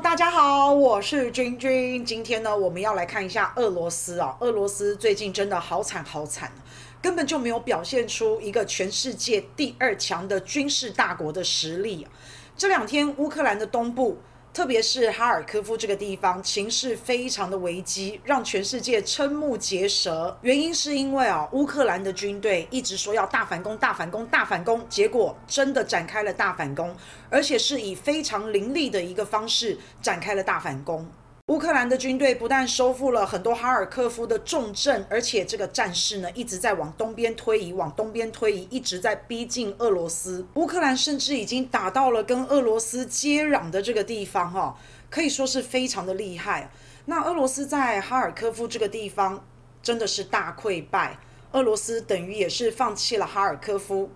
大家好，我是君君。今天呢，我们要来看一下俄罗斯啊。俄罗斯最近真的好惨好惨，根本就没有表现出一个全世界第二强的军事大国的实力。这两天，乌克兰的东部。特别是哈尔科夫这个地方，情势非常的危机，让全世界瞠目结舌。原因是因为啊，乌克兰的军队一直说要大反攻、大反攻、大反攻，结果真的展开了大反攻，而且是以非常凌厉的一个方式展开了大反攻。乌克兰的军队不但收复了很多哈尔科夫的重镇，而且这个战事呢一直在往东边推移，往东边推移，一直在逼近俄罗斯。乌克兰甚至已经打到了跟俄罗斯接壤的这个地方，哈，可以说是非常的厉害。那俄罗斯在哈尔科夫这个地方真的是大溃败，俄罗斯等于也是放弃了哈尔科夫。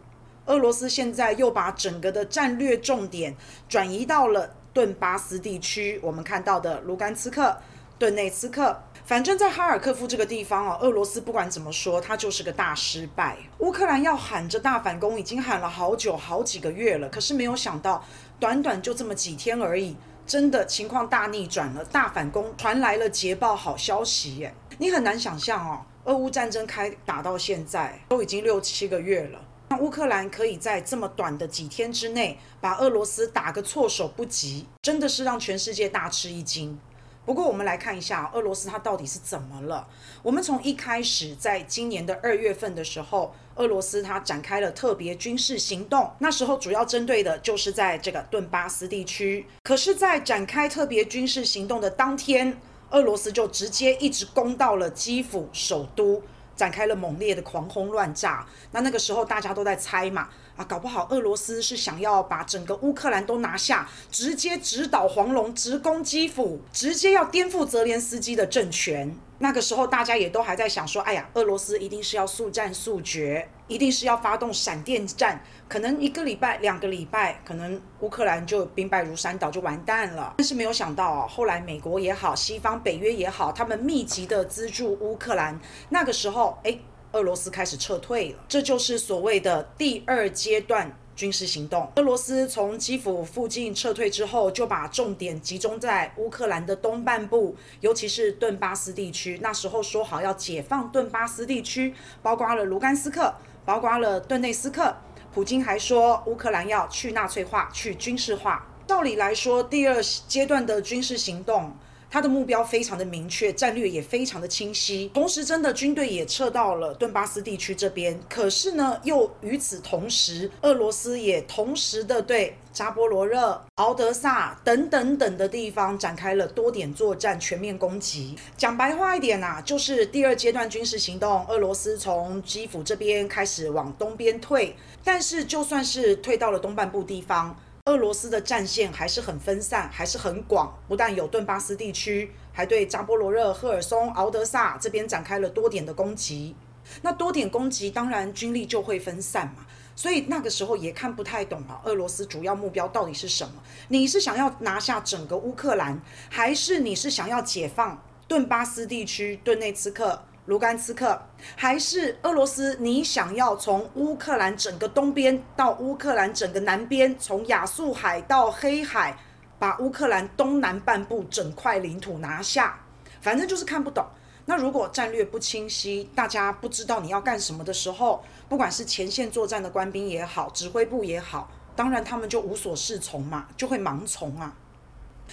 俄罗斯现在又把整个的战略重点转移到了。顿巴斯地区，我们看到的卢甘斯克、顿内茨克，反正在哈尔科夫这个地方哦，俄罗斯不管怎么说，它就是个大失败。乌克兰要喊着大反攻，已经喊了好久好几个月了，可是没有想到，短短就这么几天而已，真的情况大逆转了，大反攻传来了捷报好消息耶！你很难想象哦，俄乌战争开打到现在都已经六七个月了。乌克兰可以在这么短的几天之内把俄罗斯打个措手不及，真的是让全世界大吃一惊。不过，我们来看一下俄罗斯它到底是怎么了。我们从一开始，在今年的二月份的时候，俄罗斯它展开了特别军事行动，那时候主要针对的就是在这个顿巴斯地区。可是，在展开特别军事行动的当天，俄罗斯就直接一直攻到了基辅首都。展开了猛烈的狂轰乱炸，那那个时候大家都在猜嘛，啊，搞不好俄罗斯是想要把整个乌克兰都拿下，直接直捣黄龙，直攻基辅，直接要颠覆泽连斯基的政权。那个时候大家也都还在想说，哎呀，俄罗斯一定是要速战速决，一定是要发动闪电战，可能一个礼拜、两个礼拜，可能乌克兰就兵败如山倒，就完蛋了。但是没有想到啊，后来美国也好，西方北约也好，他们密集的资助乌克兰，那个时候，哎，俄罗斯开始撤退了，这就是所谓的第二阶段。军事行动，俄罗斯从基辅附近撤退之后，就把重点集中在乌克兰的东半部，尤其是顿巴斯地区。那时候说好要解放顿巴斯地区，包括了卢甘斯克，包括了顿内斯克。普京还说，乌克兰要去纳粹化、去军事化。照理来说，第二阶段的军事行动。他的目标非常的明确，战略也非常的清晰，同时真的军队也撤到了顿巴斯地区这边。可是呢，又与此同时，俄罗斯也同时的对扎波罗热、敖德萨等等等的地方展开了多点作战，全面攻击。讲白话一点啊，就是第二阶段军事行动，俄罗斯从基辅这边开始往东边退，但是就算是退到了东半部地方。俄罗斯的战线还是很分散，还是很广。不但有顿巴斯地区，还对扎波罗热、赫尔松、敖德萨这边展开了多点的攻击。那多点攻击，当然军力就会分散嘛。所以那个时候也看不太懂啊，俄罗斯主要目标到底是什么？你是想要拿下整个乌克兰，还是你是想要解放顿巴斯地区、顿内茨克？卢甘斯克，还是俄罗斯？你想要从乌克兰整个东边到乌克兰整个南边，从亚速海到黑海，把乌克兰东南半部整块领土拿下？反正就是看不懂。那如果战略不清晰，大家不知道你要干什么的时候，不管是前线作战的官兵也好，指挥部也好，当然他们就无所适从嘛，就会盲从啊。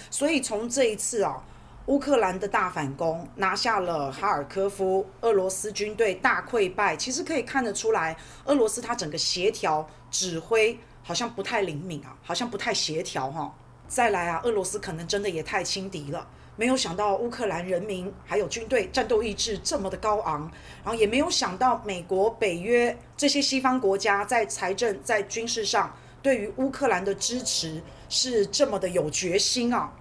所以从这一次啊。乌克兰的大反攻拿下了哈尔科夫，俄罗斯军队大溃败。其实可以看得出来，俄罗斯它整个协调指挥好像不太灵敏啊，好像不太协调哈。再来啊，俄罗斯可能真的也太轻敌了，没有想到乌克兰人民还有军队战斗意志这么的高昂，然后也没有想到美国、北约这些西方国家在财政、在军事上对于乌克兰的支持是这么的有决心啊。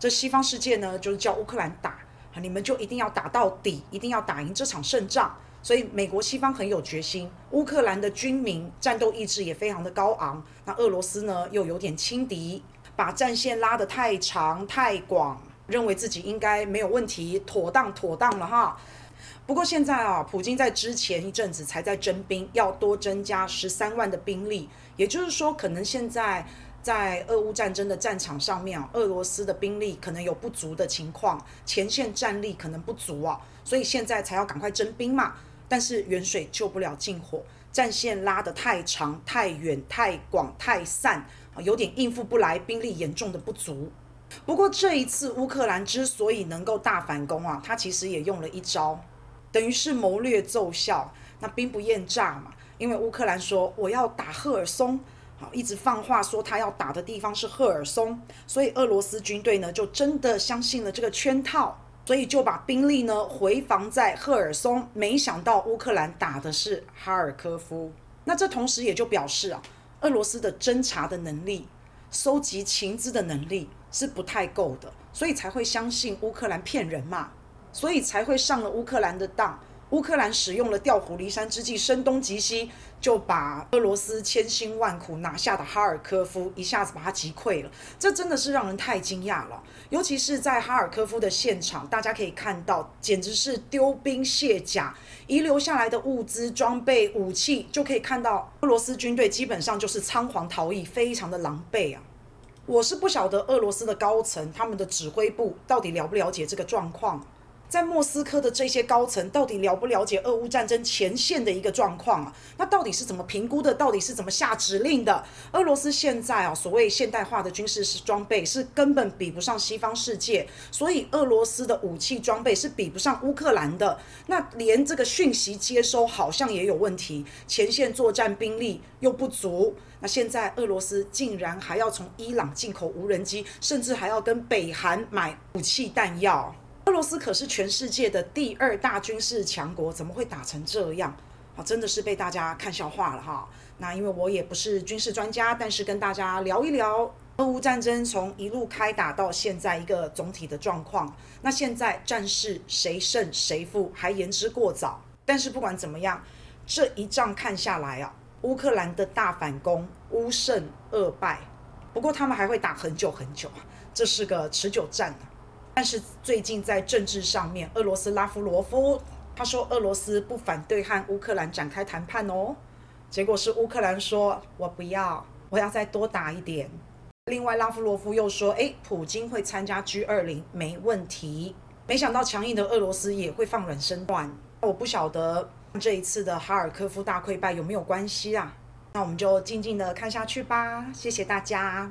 这西方世界呢，就是叫乌克兰打，你们就一定要打到底，一定要打赢这场胜仗。所以美国西方很有决心，乌克兰的军民战斗意志也非常的高昂。那俄罗斯呢，又有点轻敌，把战线拉得太长太广，认为自己应该没有问题，妥当妥当了哈。不过现在啊，普京在之前一阵子才在征兵，要多增加十三万的兵力，也就是说，可能现在。在俄乌战争的战场上面啊，俄罗斯的兵力可能有不足的情况，前线战力可能不足啊，所以现在才要赶快征兵嘛。但是远水救不了近火，战线拉得太长、太远、太广、太散啊，有点应付不来，兵力严重的不足。不过这一次乌克兰之所以能够大反攻啊，他其实也用了一招，等于是谋略奏效，那兵不厌诈嘛。因为乌克兰说我要打赫尔松。好，一直放话说他要打的地方是赫尔松，所以俄罗斯军队呢就真的相信了这个圈套，所以就把兵力呢回防在赫尔松。没想到乌克兰打的是哈尔科夫，那这同时也就表示啊，俄罗斯的侦查的能力、收集情资的能力是不太够的，所以才会相信乌克兰骗人嘛，所以才会上了乌克兰的当。乌克兰使用了调虎离山之计，声东击西，就把俄罗斯千辛万苦拿下的哈尔科夫一下子把它击溃了。这真的是让人太惊讶了，尤其是在哈尔科夫的现场，大家可以看到，简直是丢兵卸甲，遗留下来的物资、装备、武器，就可以看到俄罗斯军队基本上就是仓皇逃逸，非常的狼狈啊。我是不晓得俄罗斯的高层他们的指挥部到底了不了解这个状况。在莫斯科的这些高层到底了不了解俄乌战争前线的一个状况啊？那到底是怎么评估的？到底是怎么下指令的？俄罗斯现在啊，所谓现代化的军事装备是根本比不上西方世界，所以俄罗斯的武器装备是比不上乌克兰的。那连这个讯息接收好像也有问题，前线作战兵力又不足。那现在俄罗斯竟然还要从伊朗进口无人机，甚至还要跟北韩买武器弹药。俄罗斯可是全世界的第二大军事强国，怎么会打成这样？啊，真的是被大家看笑话了哈。那因为我也不是军事专家，但是跟大家聊一聊俄乌战争从一路开打到现在一个总体的状况。那现在战事谁胜谁负还言之过早。但是不管怎么样，这一仗看下来啊，乌克兰的大反攻乌胜俄败。不过他们还会打很久很久，这是个持久战。但是最近在政治上面，俄罗斯拉夫罗夫他说俄罗斯不反对和乌克兰展开谈判哦，结果是乌克兰说我不要，我要再多打一点。另外拉夫罗夫又说，诶，普京会参加 G20 没问题。没想到强硬的俄罗斯也会放软身段，我不晓得这一次的哈尔科夫大溃败有没有关系啊？那我们就静静的看下去吧。谢谢大家。